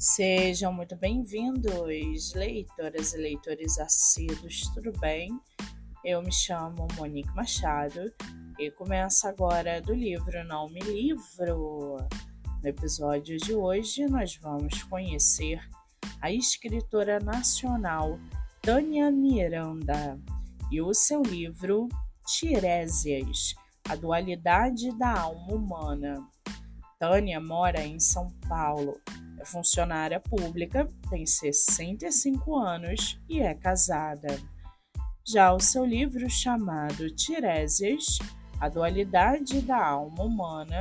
Sejam muito bem-vindos, leitoras e leitores assíduos, tudo bem? Eu me chamo Monique Machado e começo agora do livro Não Me Livro. No episódio de hoje, nós vamos conhecer a escritora nacional Tânia Miranda e o seu livro Tirésias, a dualidade da alma humana. Tânia mora em São Paulo, é funcionária pública, tem 65 anos e é casada. Já o seu livro chamado Tirésias, A Dualidade da Alma Humana,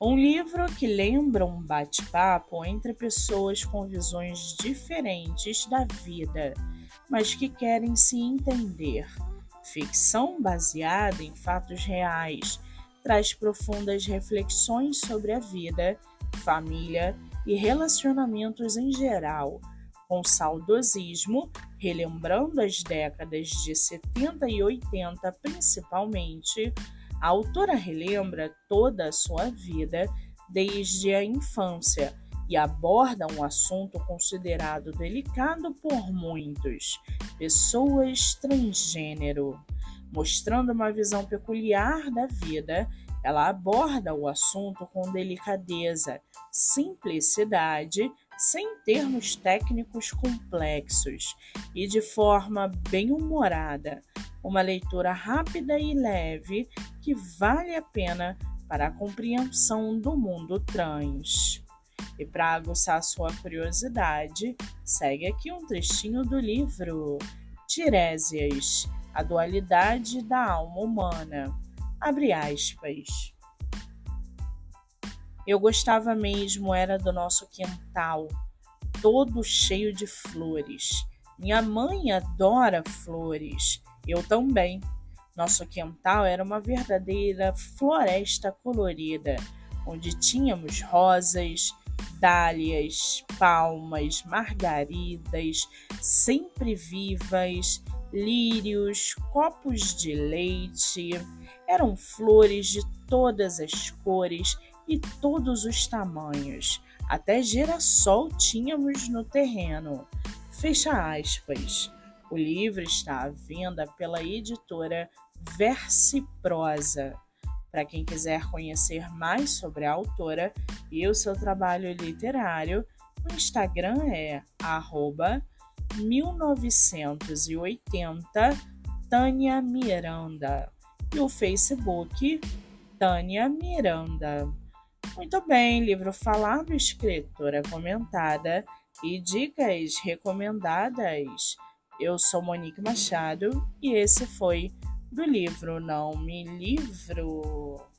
um livro que lembra um bate-papo entre pessoas com visões diferentes da vida, mas que querem se entender. Ficção baseada em fatos reais traz profundas reflexões sobre a vida, família e relacionamentos em geral, com saudosismo, relembrando as décadas de 70 e 80 principalmente. A autora relembra toda a sua vida desde a infância e aborda um assunto considerado delicado por muitos, pessoas transgênero. Mostrando uma visão peculiar da vida, ela aborda o assunto com delicadeza, simplicidade, sem termos técnicos complexos e de forma bem-humorada. Uma leitura rápida e leve que vale a pena para a compreensão do mundo trans. E para aguçar sua curiosidade, segue aqui um trechinho do livro Tirésias a dualidade da alma humana. Abre aspas. Eu gostava mesmo era do nosso quintal, todo cheio de flores. Minha mãe adora flores, eu também. Nosso quintal era uma verdadeira floresta colorida, onde tínhamos rosas, dálias, palmas, margaridas, sempre vivas, lírios, copos de leite. Eram flores de todas as cores e todos os tamanhos. Até girassol tínhamos no terreno. Fecha aspas. O livro está à venda pela editora Verse Prosa. Para quem quiser conhecer mais sobre a autora e o seu trabalho literário, o Instagram é arroba 1980 Tânia Miranda e o Facebook Tânia Miranda. Muito bem, livro falado, escritora comentada e dicas recomendadas. Eu sou Monique Machado e esse foi do livro Não Me Livro.